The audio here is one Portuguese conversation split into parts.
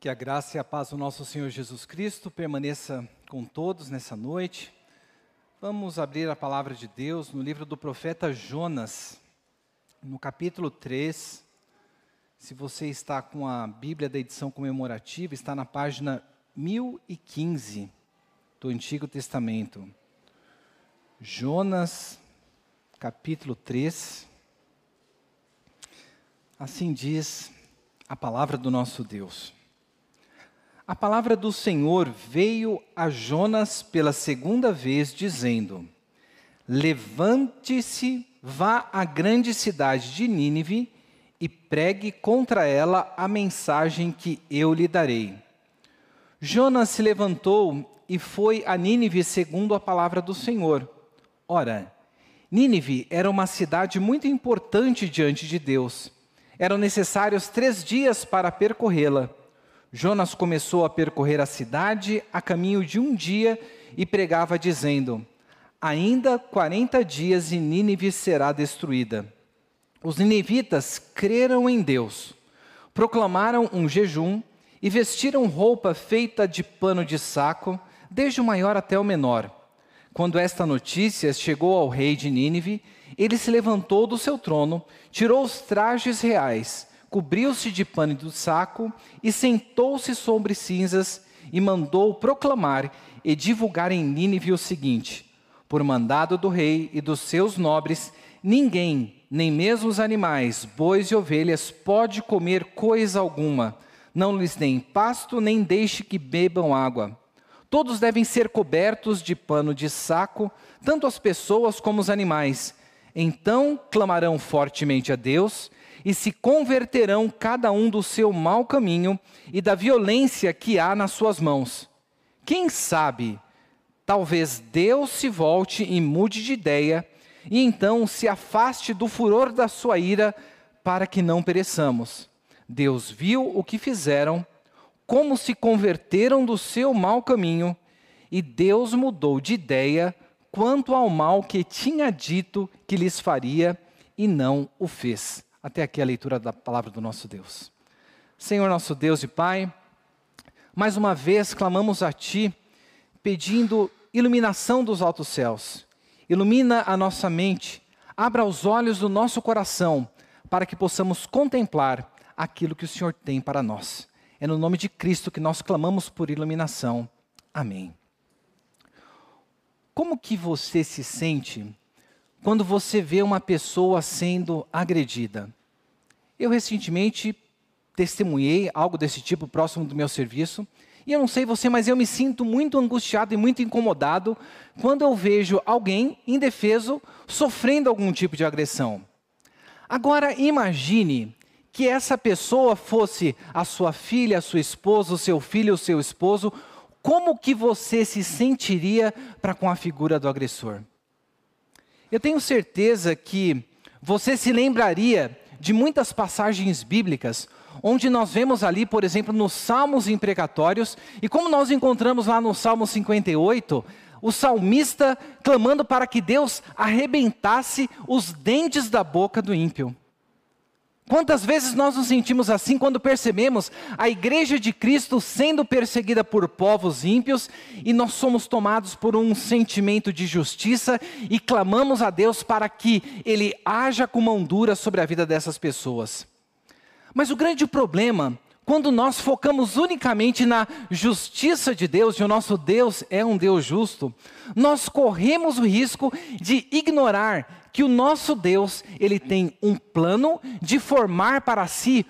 Que a graça e a paz do nosso Senhor Jesus Cristo permaneça com todos nessa noite. Vamos abrir a palavra de Deus no livro do profeta Jonas, no capítulo 3. Se você está com a Bíblia da edição comemorativa, está na página 1015 do Antigo Testamento. Jonas, capítulo 3. Assim diz a palavra do nosso Deus. A palavra do Senhor veio a Jonas pela segunda vez, dizendo: Levante-se, vá à grande cidade de Nínive e pregue contra ela a mensagem que eu lhe darei. Jonas se levantou e foi a Nínive segundo a palavra do Senhor. Ora, Nínive era uma cidade muito importante diante de Deus. Eram necessários três dias para percorrê-la. Jonas começou a percorrer a cidade a caminho de um dia e pregava, dizendo: Ainda quarenta dias e Nínive será destruída. Os ninivitas creram em Deus, proclamaram um jejum e vestiram roupa feita de pano de saco, desde o maior até o menor. Quando esta notícia chegou ao rei de Nínive, ele se levantou do seu trono, tirou os trajes reais cobriu-se de pano do saco e sentou-se sobre cinzas e mandou proclamar e divulgar em Nínive o seguinte: Por mandado do rei e dos seus nobres, ninguém, nem mesmo os animais, bois e ovelhas, pode comer coisa alguma. Não lhes deem pasto, nem deixe que bebam água. Todos devem ser cobertos de pano de saco, tanto as pessoas como os animais. Então clamarão fortemente a Deus e se converterão cada um do seu mau caminho e da violência que há nas suas mãos. Quem sabe, talvez Deus se volte e mude de ideia, e então se afaste do furor da sua ira, para que não pereçamos. Deus viu o que fizeram, como se converteram do seu mau caminho, e Deus mudou de ideia quanto ao mal que tinha dito que lhes faria, e não o fez. Até aqui a leitura da palavra do nosso Deus. Senhor nosso Deus e Pai, mais uma vez clamamos a Ti, pedindo iluminação dos altos céus. Ilumina a nossa mente, abra os olhos do nosso coração, para que possamos contemplar aquilo que o Senhor tem para nós. É no nome de Cristo que nós clamamos por iluminação. Amém. Como que você se sente quando você vê uma pessoa sendo agredida. Eu recentemente testemunhei algo desse tipo próximo do meu serviço. E eu não sei você, mas eu me sinto muito angustiado e muito incomodado quando eu vejo alguém indefeso sofrendo algum tipo de agressão. Agora imagine que essa pessoa fosse a sua filha, a sua esposa, o seu filho, o seu esposo, como que você se sentiria para com a figura do agressor? Eu tenho certeza que você se lembraria de muitas passagens bíblicas, onde nós vemos ali, por exemplo, nos Salmos imprecatórios, e como nós encontramos lá no Salmo 58, o salmista clamando para que Deus arrebentasse os dentes da boca do ímpio. Quantas vezes nós nos sentimos assim quando percebemos a igreja de Cristo sendo perseguida por povos ímpios e nós somos tomados por um sentimento de justiça e clamamos a Deus para que Ele haja com mão dura sobre a vida dessas pessoas? Mas o grande problema, quando nós focamos unicamente na justiça de Deus, e o nosso Deus é um Deus justo, nós corremos o risco de ignorar que o nosso Deus, ele tem um plano de formar para si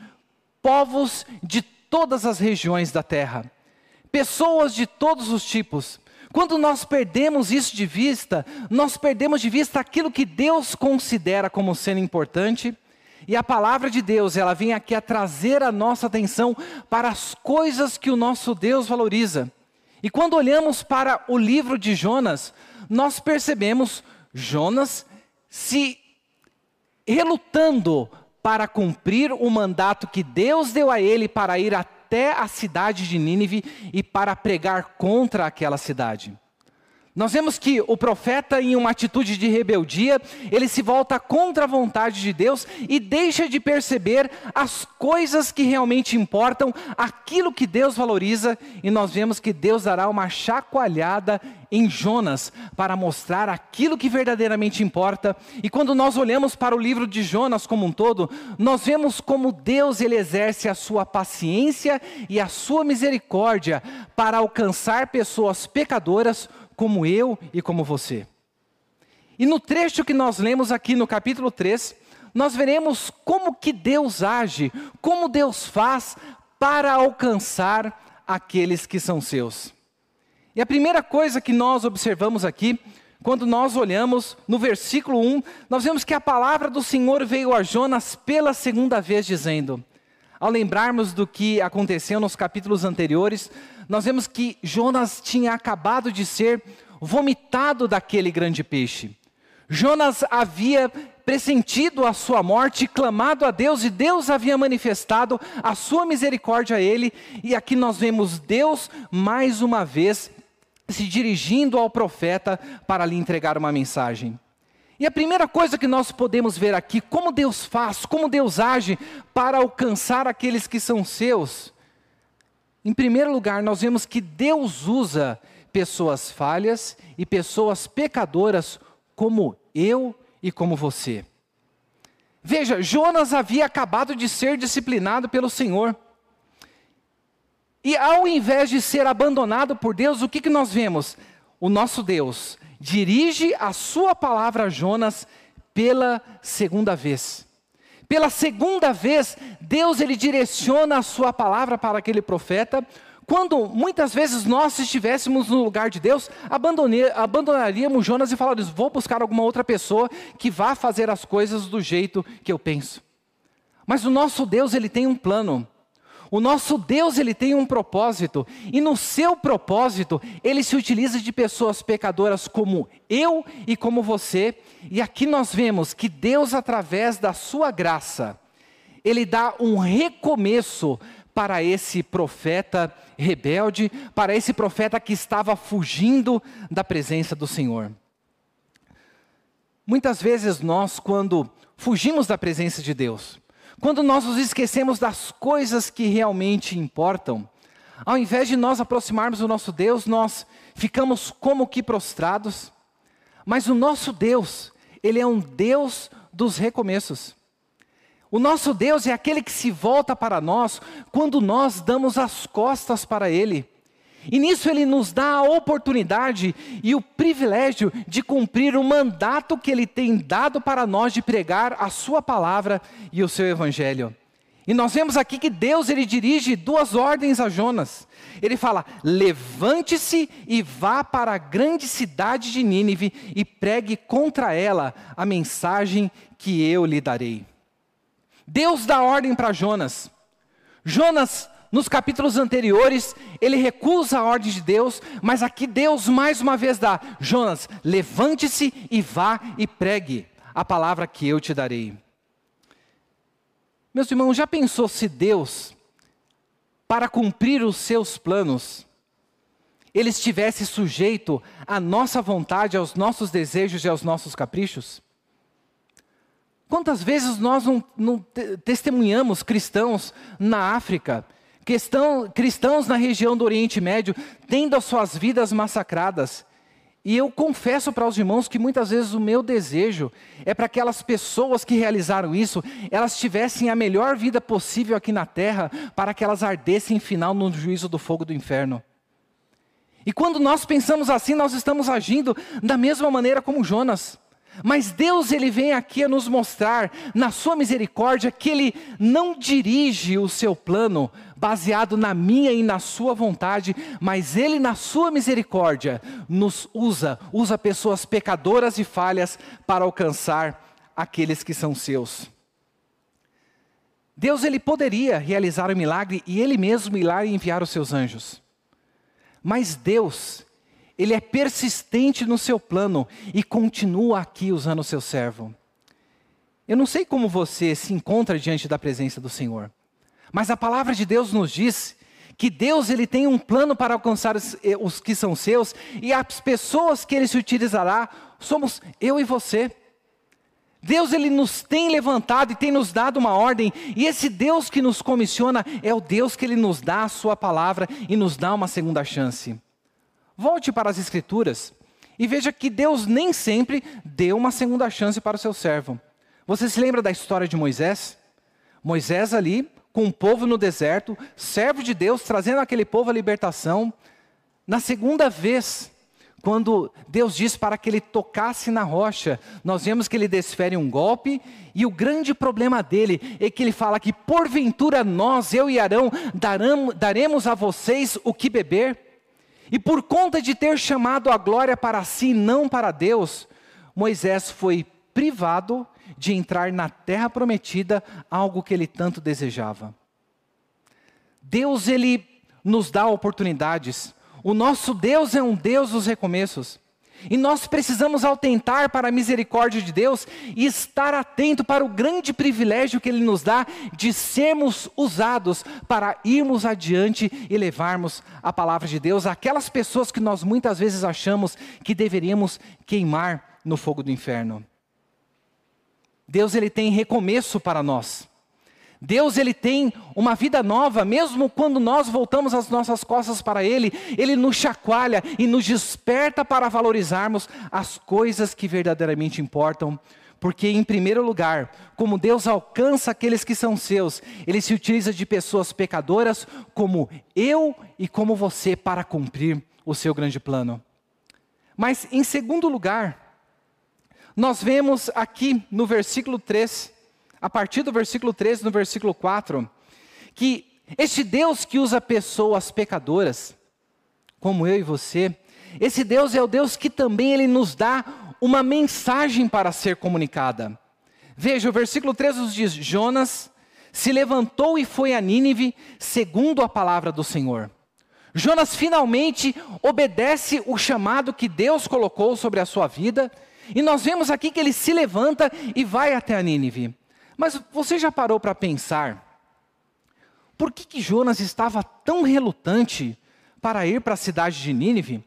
povos de todas as regiões da terra, pessoas de todos os tipos. Quando nós perdemos isso de vista, nós perdemos de vista aquilo que Deus considera como sendo importante, e a palavra de Deus, ela vem aqui a trazer a nossa atenção para as coisas que o nosso Deus valoriza. E quando olhamos para o livro de Jonas, nós percebemos Jonas se relutando para cumprir o mandato que Deus deu a ele para ir até a cidade de Nínive e para pregar contra aquela cidade. Nós vemos que o profeta, em uma atitude de rebeldia, ele se volta contra a vontade de Deus e deixa de perceber as coisas que realmente importam, aquilo que Deus valoriza, e nós vemos que Deus dará uma chacoalhada em Jonas para mostrar aquilo que verdadeiramente importa. E quando nós olhamos para o livro de Jonas como um todo, nós vemos como Deus ele exerce a sua paciência e a sua misericórdia para alcançar pessoas pecadoras como eu e como você. E no trecho que nós lemos aqui no capítulo 3, nós veremos como que Deus age, como Deus faz para alcançar aqueles que são seus. E a primeira coisa que nós observamos aqui, quando nós olhamos no versículo 1, nós vemos que a palavra do Senhor veio a Jonas pela segunda vez, dizendo: ao lembrarmos do que aconteceu nos capítulos anteriores, nós vemos que Jonas tinha acabado de ser vomitado daquele grande peixe. Jonas havia pressentido a sua morte, clamado a Deus, e Deus havia manifestado a sua misericórdia a ele, e aqui nós vemos Deus mais uma vez se dirigindo ao profeta para lhe entregar uma mensagem. E a primeira coisa que nós podemos ver aqui, como Deus faz, como Deus age para alcançar aqueles que são seus. Em primeiro lugar, nós vemos que Deus usa pessoas falhas e pessoas pecadoras como eu e como você. Veja, Jonas havia acabado de ser disciplinado pelo Senhor. E ao invés de ser abandonado por Deus, o que, que nós vemos? O nosso Deus dirige a sua palavra a Jonas pela segunda vez. Pela segunda vez, Deus ele direciona a sua palavra para aquele profeta, quando muitas vezes nós, se estivéssemos no lugar de Deus, abandonaríamos Jonas e falaríamos: vou buscar alguma outra pessoa que vá fazer as coisas do jeito que eu penso. Mas o nosso Deus, ele tem um plano. O nosso Deus, ele tem um propósito, e no seu propósito, ele se utiliza de pessoas pecadoras como eu e como você. E aqui nós vemos que Deus, através da sua graça, ele dá um recomeço para esse profeta rebelde, para esse profeta que estava fugindo da presença do Senhor. Muitas vezes nós, quando fugimos da presença de Deus, quando nós nos esquecemos das coisas que realmente importam, ao invés de nós aproximarmos do nosso Deus, nós ficamos como que prostrados. Mas o nosso Deus, Ele é um Deus dos recomeços. O nosso Deus é aquele que se volta para nós quando nós damos as costas para Ele. E nisso ele nos dá a oportunidade e o privilégio de cumprir o mandato que ele tem dado para nós de pregar a sua palavra e o seu evangelho. E nós vemos aqui que Deus ele dirige duas ordens a Jonas. Ele fala: "Levante-se e vá para a grande cidade de Nínive e pregue contra ela a mensagem que eu lhe darei." Deus dá ordem para Jonas. Jonas nos capítulos anteriores, ele recusa a ordem de Deus, mas aqui Deus mais uma vez dá: Jonas, levante-se e vá e pregue a palavra que eu te darei. Meus irmãos, já pensou se Deus, para cumprir os seus planos, ele estivesse sujeito à nossa vontade, aos nossos desejos e aos nossos caprichos? Quantas vezes nós não, não testemunhamos cristãos na África Questão, cristãos na região do Oriente Médio tendo as suas vidas massacradas. E eu confesso para os irmãos que muitas vezes o meu desejo é para aquelas pessoas que realizaram isso, elas tivessem a melhor vida possível aqui na terra, para que elas ardessem em final no juízo do fogo do inferno. E quando nós pensamos assim, nós estamos agindo da mesma maneira como Jonas. Mas Deus ele vem aqui a nos mostrar na sua misericórdia que ele não dirige o seu plano baseado na minha e na sua vontade, mas ele na sua misericórdia nos usa, usa pessoas pecadoras e falhas para alcançar aqueles que são seus. Deus ele poderia realizar o milagre e ele mesmo ir lá e enviar os seus anjos. Mas Deus, ele é persistente no seu plano e continua aqui usando o seu servo. Eu não sei como você se encontra diante da presença do Senhor, mas a palavra de Deus nos diz que Deus ele tem um plano para alcançar os, eh, os que são seus e as pessoas que ele se utilizará somos eu e você. Deus ele nos tem levantado e tem nos dado uma ordem, e esse Deus que nos comissiona é o Deus que ele nos dá a sua palavra e nos dá uma segunda chance. Volte para as escrituras e veja que Deus nem sempre deu uma segunda chance para o seu servo. Você se lembra da história de Moisés? Moisés ali, com o povo no deserto, servo de Deus, trazendo aquele povo a libertação. Na segunda vez, quando Deus diz para que ele tocasse na rocha, nós vemos que ele desfere um golpe, e o grande problema dele é que ele fala que porventura nós, eu e Arão, daremos a vocês o que beber. E por conta de ter chamado a glória para si, não para Deus, Moisés foi privado de entrar na terra prometida, algo que ele tanto desejava. Deus ele nos dá oportunidades. O nosso Deus é um Deus dos recomeços. E nós precisamos atentar para a misericórdia de Deus e estar atento para o grande privilégio que Ele nos dá de sermos usados para irmos adiante e levarmos a palavra de Deus àquelas pessoas que nós muitas vezes achamos que deveríamos queimar no fogo do inferno. Deus ele tem recomeço para nós. Deus ele tem uma vida nova, mesmo quando nós voltamos as nossas costas para ele, ele nos chacoalha e nos desperta para valorizarmos as coisas que verdadeiramente importam. Porque, em primeiro lugar, como Deus alcança aqueles que são seus, Ele se utiliza de pessoas pecadoras como eu e como você para cumprir o seu grande plano. Mas, em segundo lugar, nós vemos aqui no versículo 3, a partir do versículo 13, no versículo 4, que este Deus que usa pessoas pecadoras, como eu e você, esse Deus é o Deus que também ele nos dá uma mensagem para ser comunicada. Veja, o versículo 3 nos diz: Jonas se levantou e foi a Nínive, segundo a palavra do Senhor. Jonas finalmente obedece o chamado que Deus colocou sobre a sua vida e nós vemos aqui que ele se levanta e vai até a Nínive. Mas você já parou para pensar por que, que Jonas estava tão relutante para ir para a cidade de Nínive?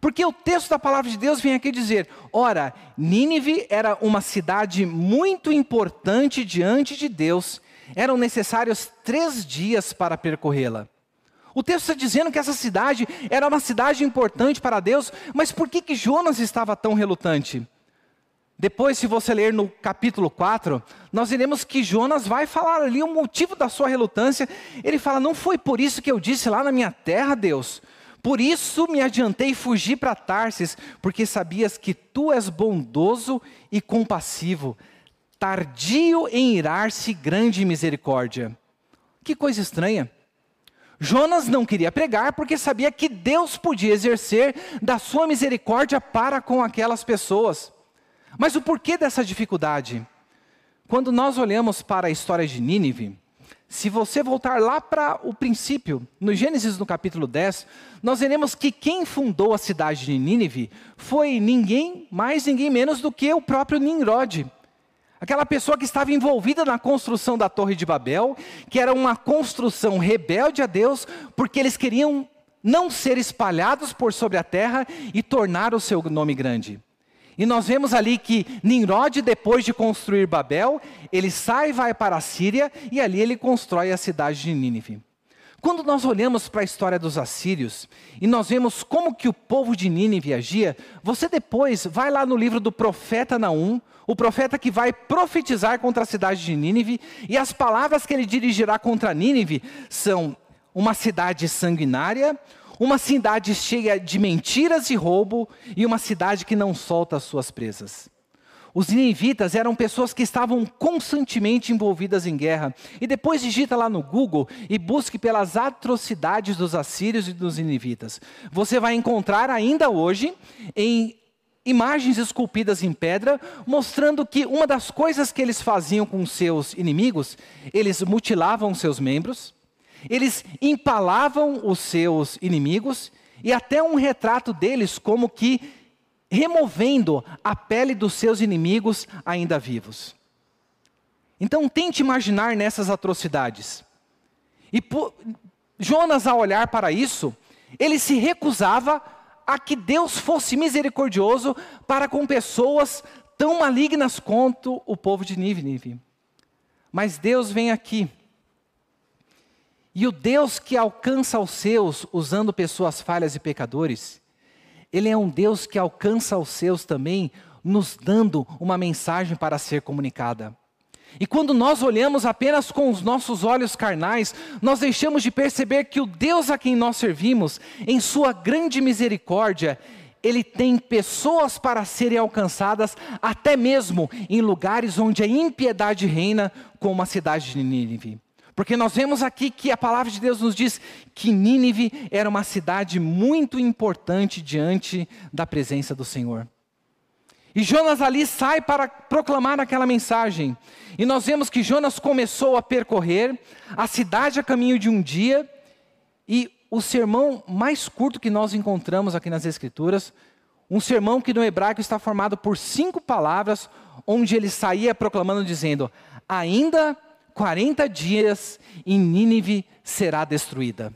Porque o texto da palavra de Deus vem aqui dizer: ora, Nínive era uma cidade muito importante diante de Deus, eram necessários três dias para percorrê-la. O texto está dizendo que essa cidade era uma cidade importante para Deus, mas por que, que Jonas estava tão relutante? Depois, se você ler no capítulo 4, nós iremos que Jonas vai falar ali o motivo da sua relutância. Ele fala: Não foi por isso que eu disse lá na minha terra, Deus. Por isso me adiantei e fugi para Tarsis, porque sabias que tu és bondoso e compassivo, tardio em irar-se, grande misericórdia. Que coisa estranha. Jonas não queria pregar porque sabia que Deus podia exercer da sua misericórdia para com aquelas pessoas. Mas o porquê dessa dificuldade? Quando nós olhamos para a história de Nínive, se você voltar lá para o princípio, no Gênesis no capítulo 10, nós veremos que quem fundou a cidade de Nínive foi ninguém mais, ninguém menos do que o próprio Nimrod. Aquela pessoa que estava envolvida na construção da Torre de Babel, que era uma construção rebelde a Deus, porque eles queriam não ser espalhados por sobre a terra e tornar o seu nome grande. E nós vemos ali que Nimrod, depois de construir Babel, ele sai e vai para a Síria e ali ele constrói a cidade de Nínive. Quando nós olhamos para a história dos assírios e nós vemos como que o povo de Nínive agia, você depois vai lá no livro do profeta Naum, o profeta que vai profetizar contra a cidade de Nínive, e as palavras que ele dirigirá contra Nínive são uma cidade sanguinária, uma cidade cheia de mentiras e roubo, e uma cidade que não solta as suas presas. Os ninivitas eram pessoas que estavam constantemente envolvidas em guerra. E depois digita lá no Google e busque pelas atrocidades dos assírios e dos ninivitas. Você vai encontrar ainda hoje em imagens esculpidas em pedra, mostrando que uma das coisas que eles faziam com seus inimigos, eles mutilavam seus membros, eles empalavam os seus inimigos e até um retrato deles como que removendo a pele dos seus inimigos ainda vivos. Então tente imaginar nessas atrocidades. E Jonas, ao olhar para isso, ele se recusava a que Deus fosse misericordioso para com pessoas tão malignas quanto o povo de Nínive. Mas Deus vem aqui. E o Deus que alcança os seus usando pessoas falhas e pecadores, ele é um Deus que alcança os seus também, nos dando uma mensagem para ser comunicada. E quando nós olhamos apenas com os nossos olhos carnais, nós deixamos de perceber que o Deus a quem nós servimos, em Sua grande misericórdia, Ele tem pessoas para serem alcançadas, até mesmo em lugares onde a impiedade reina, como a cidade de Nínive. Porque nós vemos aqui que a palavra de Deus nos diz que Nínive era uma cidade muito importante diante da presença do Senhor. E Jonas ali sai para proclamar aquela mensagem. E nós vemos que Jonas começou a percorrer a cidade a caminho de um dia. E o sermão mais curto que nós encontramos aqui nas Escrituras, um sermão que no hebraico está formado por cinco palavras, onde ele saía proclamando, dizendo: Ainda 40 dias e Nínive será destruída.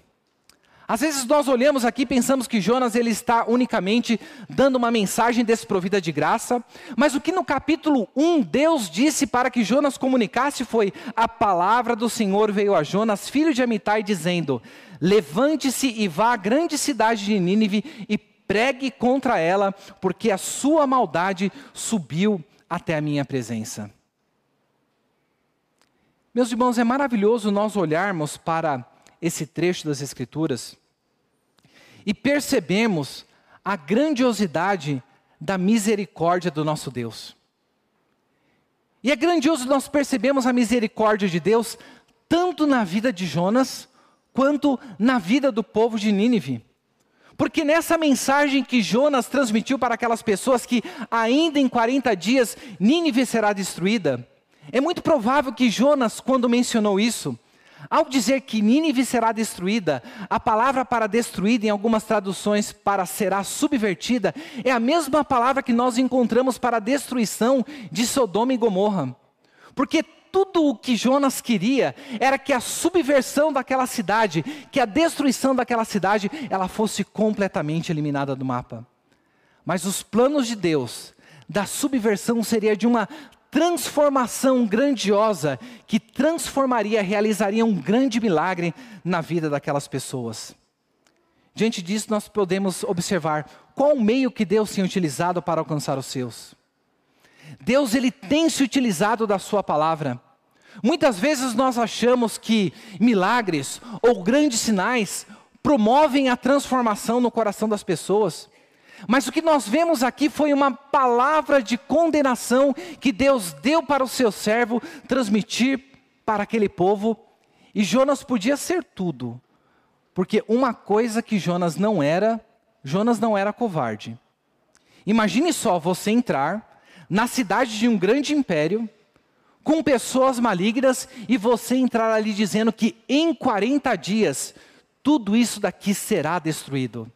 Às vezes nós olhamos aqui e pensamos que Jonas ele está unicamente dando uma mensagem desprovida de graça, mas o que no capítulo 1 Deus disse para que Jonas comunicasse foi: a palavra do Senhor veio a Jonas, filho de Amitai, dizendo: Levante-se e vá à grande cidade de Nínive e pregue contra ela, porque a sua maldade subiu até a minha presença. Meus irmãos, é maravilhoso nós olharmos para esse trecho das Escrituras e percebemos a grandiosidade da misericórdia do nosso Deus. E é grandioso nós percebemos a misericórdia de Deus tanto na vida de Jonas quanto na vida do povo de Nínive. Porque nessa mensagem que Jonas transmitiu para aquelas pessoas que ainda em 40 dias Nínive será destruída, é muito provável que Jonas, quando mencionou isso, ao dizer que Nínive será destruída, a palavra para destruída em algumas traduções para será subvertida é a mesma palavra que nós encontramos para a destruição de Sodoma e Gomorra. Porque tudo o que Jonas queria era que a subversão daquela cidade, que a destruição daquela cidade, ela fosse completamente eliminada do mapa. Mas os planos de Deus da subversão seria de uma transformação grandiosa que transformaria, realizaria um grande milagre na vida daquelas pessoas. Diante disso, nós podemos observar qual o meio que Deus tem utilizado para alcançar os seus. Deus ele tem se utilizado da sua palavra. Muitas vezes nós achamos que milagres ou grandes sinais promovem a transformação no coração das pessoas. Mas o que nós vemos aqui foi uma palavra de condenação que Deus deu para o seu servo transmitir para aquele povo. E Jonas podia ser tudo, porque uma coisa que Jonas não era, Jonas não era covarde. Imagine só você entrar na cidade de um grande império, com pessoas malignas, e você entrar ali dizendo que em 40 dias tudo isso daqui será destruído.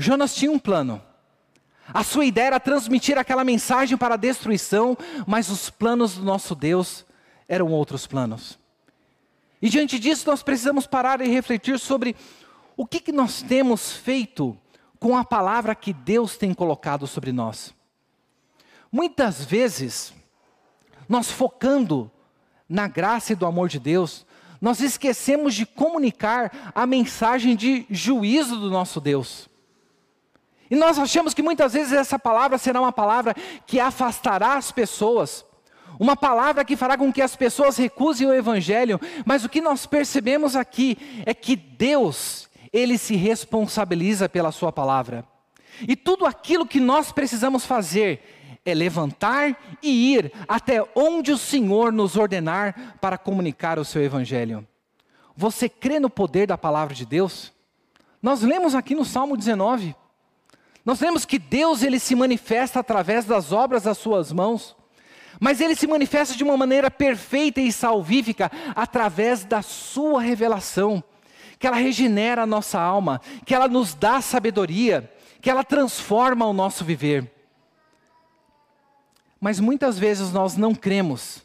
Jonas tinha um plano. A sua ideia era transmitir aquela mensagem para a destruição, mas os planos do nosso Deus eram outros planos. E diante disso, nós precisamos parar e refletir sobre o que, que nós temos feito com a palavra que Deus tem colocado sobre nós. Muitas vezes, nós focando na graça e do amor de Deus, nós esquecemos de comunicar a mensagem de juízo do nosso Deus. E nós achamos que muitas vezes essa palavra será uma palavra que afastará as pessoas, uma palavra que fará com que as pessoas recusem o evangelho, mas o que nós percebemos aqui é que Deus, ele se responsabiliza pela sua palavra. E tudo aquilo que nós precisamos fazer é levantar e ir até onde o Senhor nos ordenar para comunicar o seu evangelho. Você crê no poder da palavra de Deus? Nós lemos aqui no Salmo 19. Nós vemos que Deus ele se manifesta através das obras das suas mãos, mas ele se manifesta de uma maneira perfeita e salvífica através da sua revelação, que ela regenera a nossa alma, que ela nos dá sabedoria, que ela transforma o nosso viver. Mas muitas vezes nós não cremos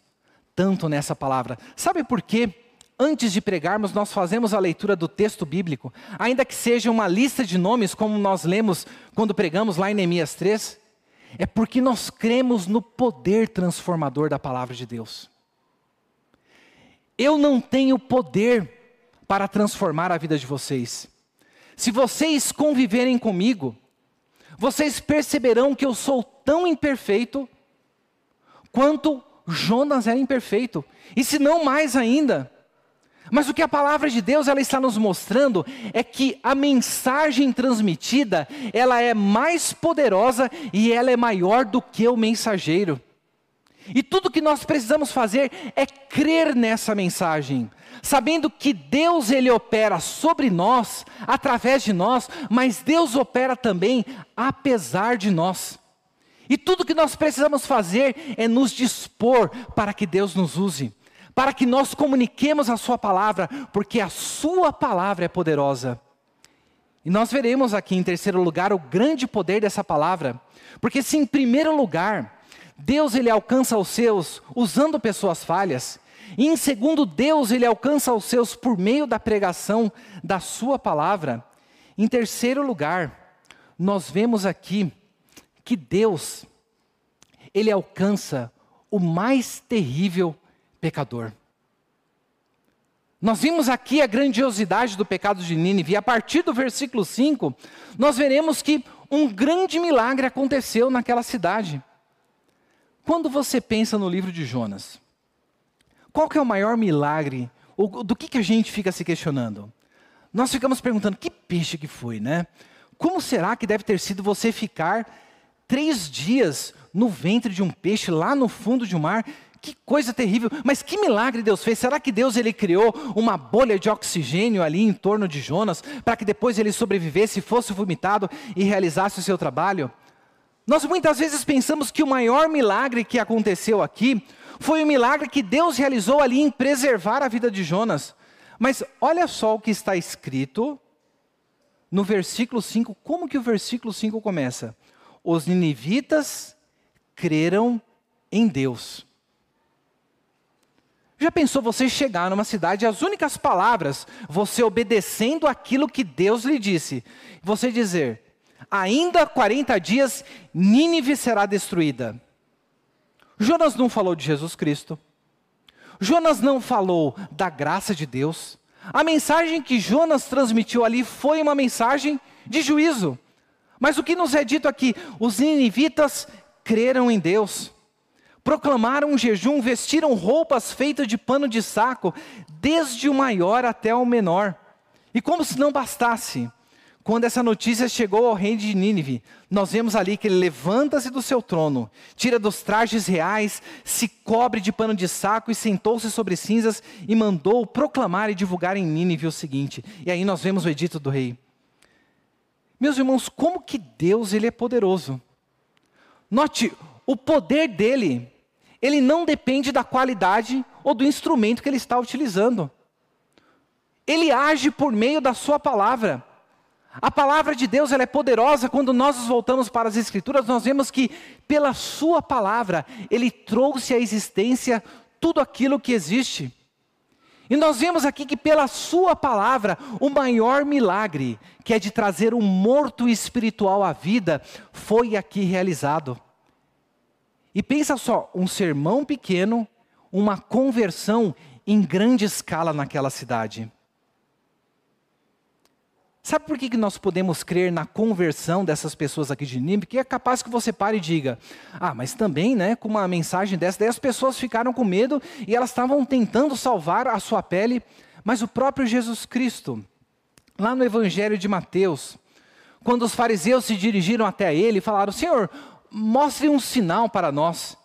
tanto nessa palavra. Sabe por quê? Antes de pregarmos, nós fazemos a leitura do texto bíblico, ainda que seja uma lista de nomes, como nós lemos quando pregamos lá em Neemias 3, é porque nós cremos no poder transformador da palavra de Deus. Eu não tenho poder para transformar a vida de vocês. Se vocês conviverem comigo, vocês perceberão que eu sou tão imperfeito quanto Jonas era imperfeito, e se não mais ainda. Mas o que a palavra de Deus ela está nos mostrando é que a mensagem transmitida, ela é mais poderosa e ela é maior do que o mensageiro. E tudo que nós precisamos fazer é crer nessa mensagem, sabendo que Deus ele opera sobre nós, através de nós, mas Deus opera também apesar de nós. E tudo que nós precisamos fazer é nos dispor para que Deus nos use, para que nós comuniquemos a Sua palavra, porque a Sua palavra é poderosa. E nós veremos aqui em terceiro lugar o grande poder dessa palavra, porque se em primeiro lugar Deus ele alcança os seus usando pessoas falhas, e em segundo Deus ele alcança os seus por meio da pregação da Sua palavra, em terceiro lugar nós vemos aqui que Deus, Ele alcança o mais terrível pecador. Nós vimos aqui a grandiosidade do pecado de Nínive, e a partir do versículo 5, nós veremos que um grande milagre aconteceu naquela cidade. Quando você pensa no livro de Jonas, qual que é o maior milagre? Do que, que a gente fica se questionando? Nós ficamos perguntando, que peixe que foi, né? Como será que deve ter sido você ficar três dias no ventre de um peixe, lá no fundo de um mar. Que coisa terrível, mas que milagre Deus fez. Será que Deus ele criou uma bolha de oxigênio ali em torno de Jonas, para que depois ele sobrevivesse, fosse vomitado e realizasse o seu trabalho? Nós muitas vezes pensamos que o maior milagre que aconteceu aqui foi o milagre que Deus realizou ali em preservar a vida de Jonas. Mas olha só o que está escrito no versículo 5, como que o versículo 5 começa? os ninivitas creram em Deus. Já pensou você chegar numa cidade e as únicas palavras, você obedecendo aquilo que Deus lhe disse, você dizer: ainda 40 dias Nínive será destruída. Jonas não falou de Jesus Cristo. Jonas não falou da graça de Deus. A mensagem que Jonas transmitiu ali foi uma mensagem de juízo. Mas o que nos é dito aqui? Os ninivitas creram em Deus, proclamaram um jejum, vestiram roupas feitas de pano de saco, desde o maior até o menor. E como se não bastasse, quando essa notícia chegou ao rei de Nínive, nós vemos ali que ele levanta-se do seu trono, tira dos trajes reais, se cobre de pano de saco e sentou-se sobre cinzas e mandou proclamar e divulgar em Nínive o seguinte. E aí nós vemos o edito do rei. Meus irmãos, como que Deus ele é poderoso? Note, o poder dele, ele não depende da qualidade ou do instrumento que ele está utilizando. Ele age por meio da sua palavra. A palavra de Deus ela é poderosa quando nós nos voltamos para as Escrituras, nós vemos que pela sua palavra ele trouxe à existência tudo aquilo que existe. E nós vemos aqui que pela sua palavra, o maior milagre, que é de trazer um morto espiritual à vida, foi aqui realizado. E pensa só, um sermão pequeno, uma conversão em grande escala naquela cidade. Sabe por que, que nós podemos crer na conversão dessas pessoas aqui de Nínive? Que é capaz que você pare e diga: Ah, mas também, né, com uma mensagem dessa, daí as pessoas ficaram com medo e elas estavam tentando salvar a sua pele, mas o próprio Jesus Cristo, lá no Evangelho de Mateus, quando os fariseus se dirigiram até ele falaram: Senhor, mostre um sinal para nós.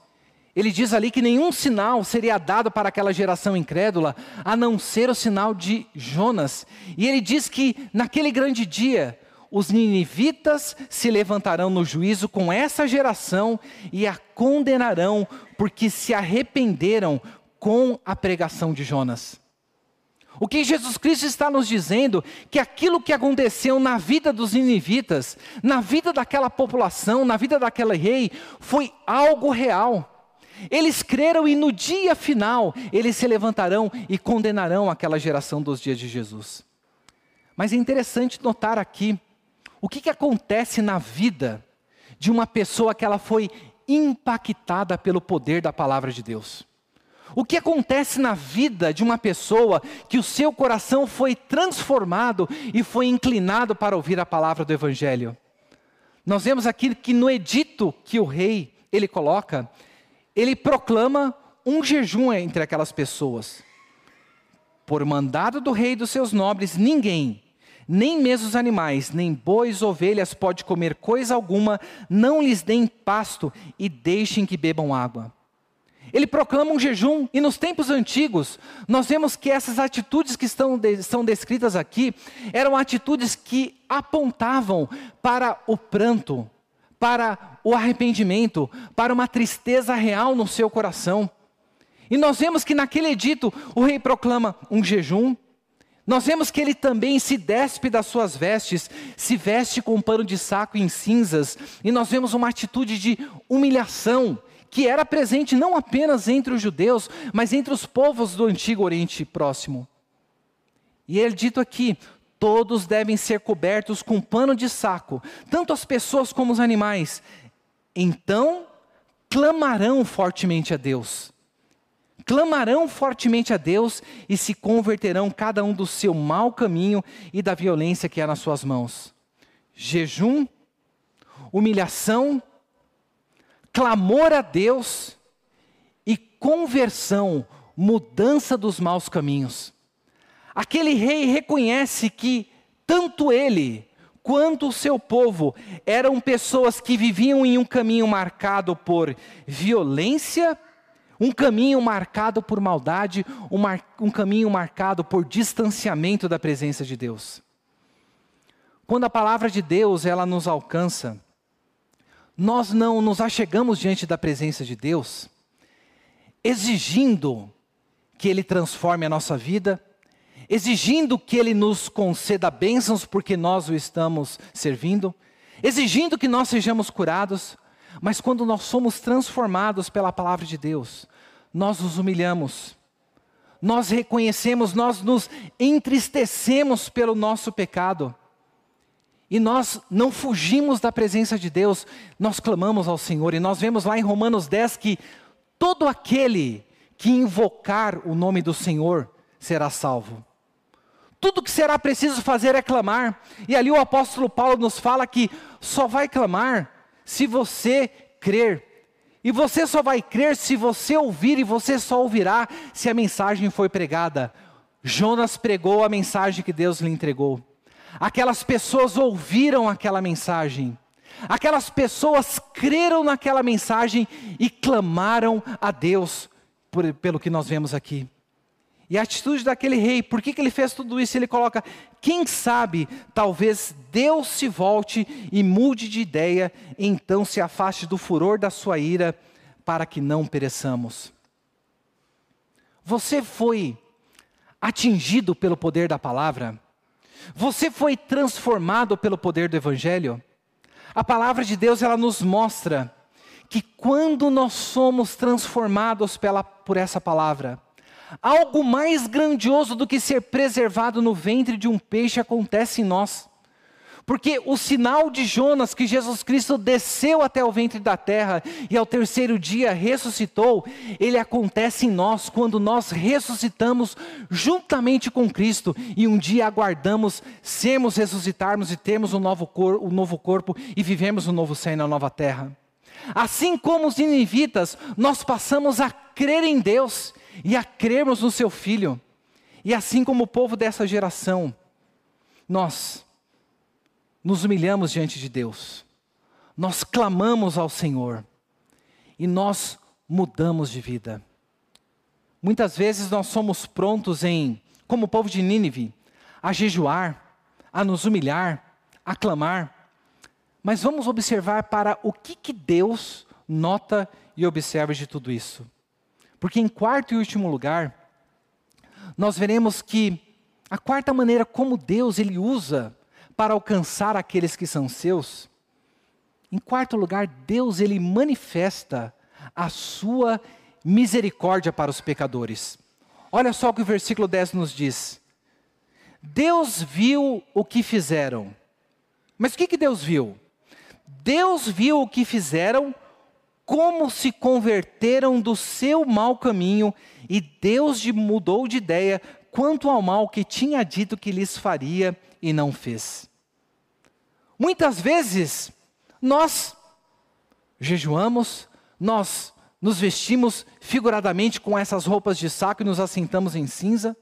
Ele diz ali que nenhum sinal seria dado para aquela geração incrédula, a não ser o sinal de Jonas. E ele diz que naquele grande dia, os ninivitas se levantarão no juízo com essa geração e a condenarão, porque se arrependeram com a pregação de Jonas. O que Jesus Cristo está nos dizendo que aquilo que aconteceu na vida dos ninivitas, na vida daquela população, na vida daquele rei, foi algo real. Eles creram e no dia final eles se levantarão e condenarão aquela geração dos dias de Jesus. Mas é interessante notar aqui o que, que acontece na vida de uma pessoa que ela foi impactada pelo poder da palavra de Deus. O que acontece na vida de uma pessoa que o seu coração foi transformado e foi inclinado para ouvir a palavra do Evangelho? Nós vemos aqui que no edito que o rei ele coloca, ele proclama um jejum entre aquelas pessoas. Por mandado do rei e dos seus nobres, ninguém, nem mesmo os animais, nem bois, ovelhas, pode comer coisa alguma, não lhes deem pasto e deixem que bebam água. Ele proclama um jejum, e nos tempos antigos, nós vemos que essas atitudes que estão de, são descritas aqui eram atitudes que apontavam para o pranto, para o arrependimento, para uma tristeza real no seu coração. E nós vemos que naquele edito o rei proclama um jejum. Nós vemos que ele também se despe das suas vestes, se veste com um pano de saco em cinzas, e nós vemos uma atitude de humilhação que era presente não apenas entre os judeus, mas entre os povos do antigo Oriente Próximo. E é dito aqui: todos devem ser cobertos com pano de saco, tanto as pessoas como os animais. Então clamarão fortemente a Deus. Clamarão fortemente a Deus e se converterão cada um do seu mau caminho e da violência que há nas suas mãos. Jejum, humilhação clamor a Deus e conversão, mudança dos maus caminhos. Aquele rei reconhece que tanto ele quanto o seu povo eram pessoas que viviam em um caminho marcado por violência, um caminho marcado por maldade, um, um caminho marcado por distanciamento da presença de Deus. Quando a palavra de Deus ela nos alcança, nós não nos achegamos diante da presença de Deus, exigindo que Ele transforme a nossa vida, exigindo que Ele nos conceda bênçãos porque nós o estamos servindo, exigindo que nós sejamos curados, mas quando nós somos transformados pela palavra de Deus, nós nos humilhamos, nós reconhecemos, nós nos entristecemos pelo nosso pecado, e nós não fugimos da presença de Deus, nós clamamos ao Senhor. E nós vemos lá em Romanos 10 que todo aquele que invocar o nome do Senhor será salvo. Tudo que será preciso fazer é clamar. E ali o apóstolo Paulo nos fala que só vai clamar se você crer. E você só vai crer se você ouvir, e você só ouvirá se a mensagem foi pregada. Jonas pregou a mensagem que Deus lhe entregou. Aquelas pessoas ouviram aquela mensagem. Aquelas pessoas creram naquela mensagem e clamaram a Deus por, pelo que nós vemos aqui. E a atitude daquele rei, por que, que ele fez tudo isso? Ele coloca: quem sabe, talvez Deus se volte e mude de ideia, então se afaste do furor da sua ira, para que não pereçamos. Você foi atingido pelo poder da palavra? Você foi transformado pelo poder do evangelho? A palavra de Deus ela nos mostra que quando nós somos transformados pela, por essa palavra, algo mais grandioso do que ser preservado no ventre de um peixe acontece em nós. Porque o sinal de Jonas, que Jesus Cristo desceu até o ventre da terra e ao terceiro dia ressuscitou, ele acontece em nós quando nós ressuscitamos juntamente com Cristo e um dia aguardamos sermos ressuscitarmos e termos um novo, cor, um novo corpo e vivemos um novo céu na nova terra. Assim como os inivitas, nós passamos a crer em Deus e a crermos no seu Filho. E assim como o povo dessa geração, nós nos humilhamos diante de Deus, nós clamamos ao Senhor e nós mudamos de vida. Muitas vezes nós somos prontos em, como o povo de Nínive, a jejuar, a nos humilhar, a clamar. Mas vamos observar para o que, que Deus nota e observa de tudo isso. Porque em quarto e último lugar, nós veremos que a quarta maneira como Deus ele usa para alcançar aqueles que são seus. Em quarto lugar, Deus ele manifesta a sua misericórdia para os pecadores. Olha só o que o versículo 10 nos diz. Deus viu o que fizeram. Mas o que, que Deus viu? Deus viu o que fizeram, como se converteram do seu mau caminho, e Deus mudou de ideia quanto ao mal que tinha dito que lhes faria e não fez. Muitas vezes, nós jejuamos, nós nos vestimos figuradamente com essas roupas de saco e nos assentamos em cinza,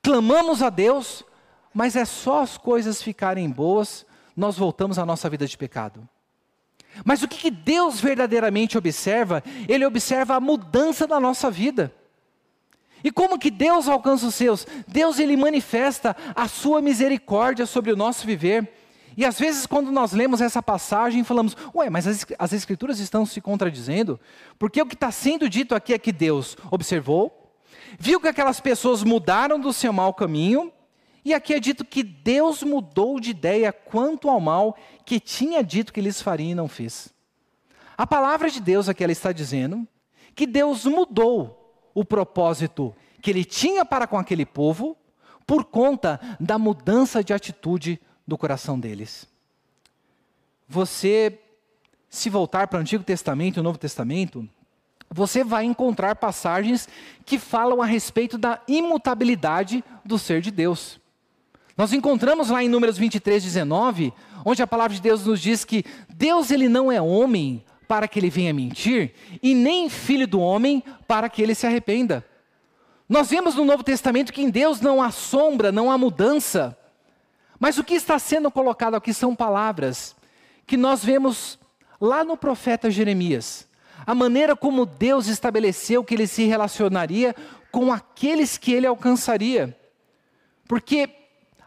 clamamos a Deus, mas é só as coisas ficarem boas, nós voltamos à nossa vida de pecado. Mas o que, Deus verdadeiramente observa? Ele observa a mudança da nossa vida. E como que Deus alcança os seus? Deus ele manifesta a sua misericórdia sobre o nosso viver. E às vezes, quando nós lemos essa passagem, falamos: Ué, mas as, as Escrituras estão se contradizendo? Porque o que está sendo dito aqui é que Deus observou, viu que aquelas pessoas mudaram do seu mau caminho, e aqui é dito que Deus mudou de ideia quanto ao mal que tinha dito que lhes faria e não fez. A palavra de Deus aqui ela está dizendo que Deus mudou o propósito que ele tinha para com aquele povo por conta da mudança de atitude do coração deles. Você, se voltar para o Antigo Testamento e o Novo Testamento, você vai encontrar passagens que falam a respeito da imutabilidade do ser de Deus. Nós encontramos lá em Números 23, 19, onde a palavra de Deus nos diz que Deus ele não é homem para que ele venha mentir, e nem filho do homem para que ele se arrependa. Nós vemos no Novo Testamento que em Deus não há sombra, não há mudança. Mas o que está sendo colocado aqui são palavras que nós vemos lá no profeta Jeremias. A maneira como Deus estabeleceu que ele se relacionaria com aqueles que ele alcançaria. Porque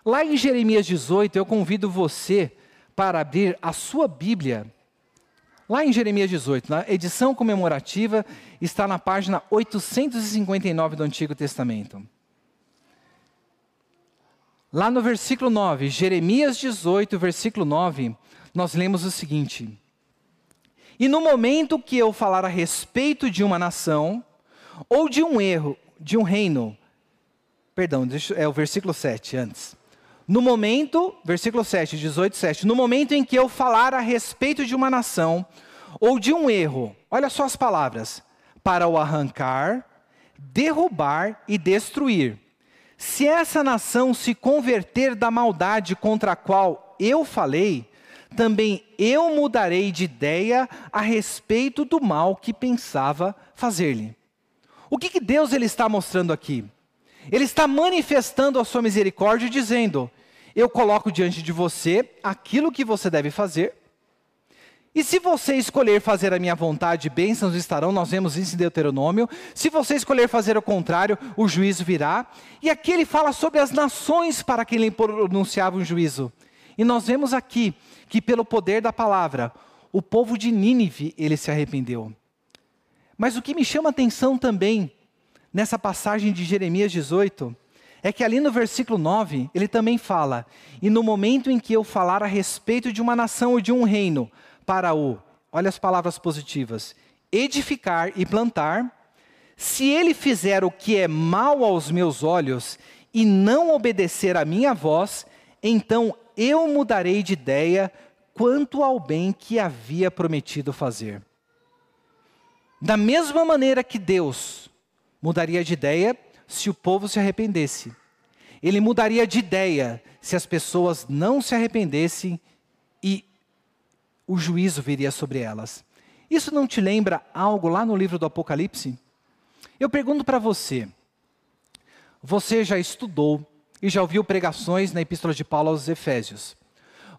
lá em Jeremias 18, eu convido você para abrir a sua Bíblia. Lá em Jeremias 18, na edição comemorativa, está na página 859 do Antigo Testamento. Lá no versículo 9, Jeremias 18, versículo 9, nós lemos o seguinte: E no momento que eu falar a respeito de uma nação, ou de um erro, de um reino, perdão, deixa, é o versículo 7 antes. No momento, versículo 7, 18, 7, no momento em que eu falar a respeito de uma nação, ou de um erro, olha só as palavras, para o arrancar, derrubar e destruir se essa nação se converter da maldade contra a qual eu falei, também eu mudarei de ideia a respeito do mal que pensava fazer-lhe. O que, que Deus ele está mostrando aqui? Ele está manifestando a sua misericórdia, dizendo: Eu coloco diante de você aquilo que você deve fazer, e se você escolher fazer a minha vontade, bênçãos estarão, nós vemos isso em Deuteronômio. Se você escolher fazer o contrário, o juízo virá. E aqui ele fala sobre as nações para quem ele pronunciava um juízo. E nós vemos aqui que pelo poder da palavra, o povo de Nínive, ele se arrependeu. Mas o que me chama a atenção também, nessa passagem de Jeremias 18, é que ali no versículo 9, ele também fala: E no momento em que eu falar a respeito de uma nação ou de um reino, para o, olha as palavras positivas, edificar e plantar, se ele fizer o que é mal aos meus olhos e não obedecer à minha voz, então eu mudarei de ideia quanto ao bem que havia prometido fazer. Da mesma maneira que Deus mudaria de ideia se o povo se arrependesse, ele mudaria de ideia se as pessoas não se arrependessem e o juízo viria sobre elas. Isso não te lembra algo lá no livro do Apocalipse? Eu pergunto para você: você já estudou e já ouviu pregações na Epístola de Paulo aos Efésios?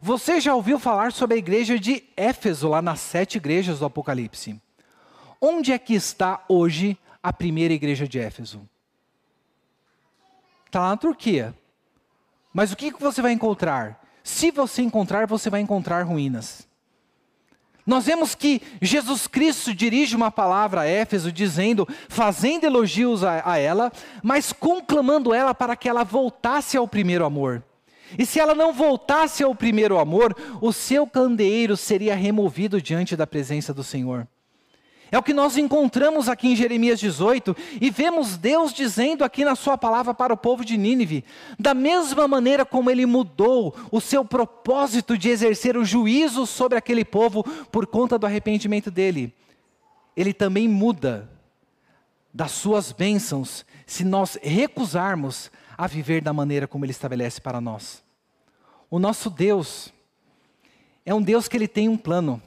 Você já ouviu falar sobre a igreja de Éfeso, lá nas sete igrejas do Apocalipse? Onde é que está hoje a primeira igreja de Éfeso? Está lá na Turquia. Mas o que você vai encontrar? Se você encontrar, você vai encontrar ruínas. Nós vemos que Jesus Cristo dirige uma palavra a Éfeso, dizendo, fazendo elogios a, a, ela, mas conclamando ela para que ela voltasse ao primeiro amor. E se ela não voltasse ao primeiro amor, o seu candeeiro seria removido diante da presença do Senhor. É o que nós encontramos aqui em Jeremias 18 e vemos Deus dizendo aqui na Sua palavra para o povo de Nínive: da mesma maneira como Ele mudou o seu propósito de exercer o juízo sobre aquele povo por conta do arrependimento dele, Ele também muda das Suas bênçãos se nós recusarmos a viver da maneira como Ele estabelece para nós. O nosso Deus é um Deus que Ele tem um plano.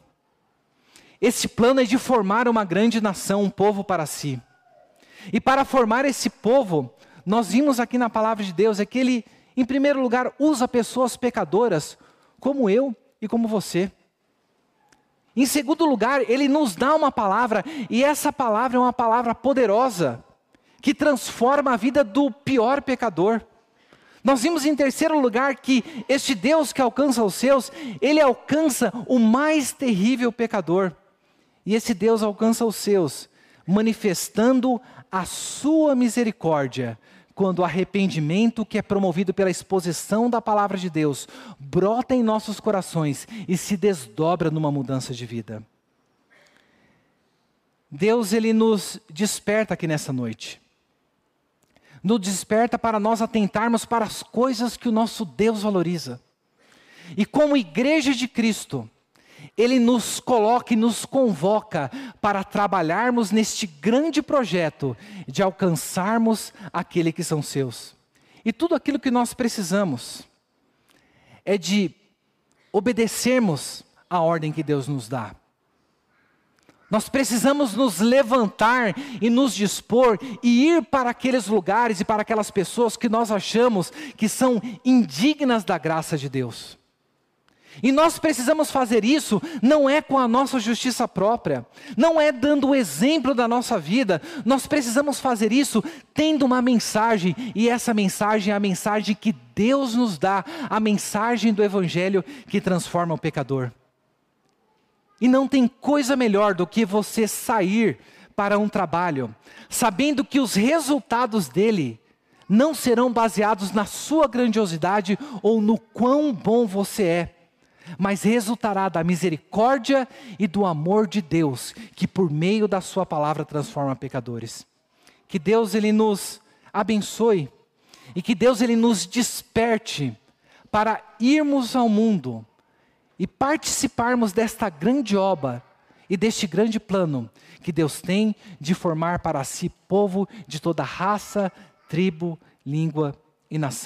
Esse plano é de formar uma grande nação, um povo para si. E para formar esse povo, nós vimos aqui na palavra de Deus é que ele, em primeiro lugar, usa pessoas pecadoras, como eu e como você. Em segundo lugar, ele nos dá uma palavra, e essa palavra é uma palavra poderosa, que transforma a vida do pior pecador. Nós vimos em terceiro lugar que este Deus que alcança os seus, ele alcança o mais terrível pecador. E esse Deus alcança os seus, manifestando a sua misericórdia, quando o arrependimento que é promovido pela exposição da palavra de Deus brota em nossos corações e se desdobra numa mudança de vida. Deus ele nos desperta aqui nessa noite. Nos desperta para nós atentarmos para as coisas que o nosso Deus valoriza. E como igreja de Cristo, ele nos coloca e nos convoca para trabalharmos neste grande projeto de alcançarmos aquele que são seus. E tudo aquilo que nós precisamos é de obedecermos a ordem que Deus nos dá. Nós precisamos nos levantar e nos dispor e ir para aqueles lugares e para aquelas pessoas que nós achamos que são indignas da graça de Deus. E nós precisamos fazer isso não é com a nossa justiça própria, não é dando o exemplo da nossa vida, nós precisamos fazer isso tendo uma mensagem, e essa mensagem é a mensagem que Deus nos dá, a mensagem do Evangelho que transforma o pecador. E não tem coisa melhor do que você sair para um trabalho, sabendo que os resultados dele não serão baseados na sua grandiosidade ou no quão bom você é mas resultará da misericórdia e do amor de Deus, que por meio da sua palavra transforma pecadores. Que Deus ele nos abençoe e que Deus ele nos desperte para irmos ao mundo e participarmos desta grande obra e deste grande plano que Deus tem de formar para si povo de toda raça, tribo, língua e nação.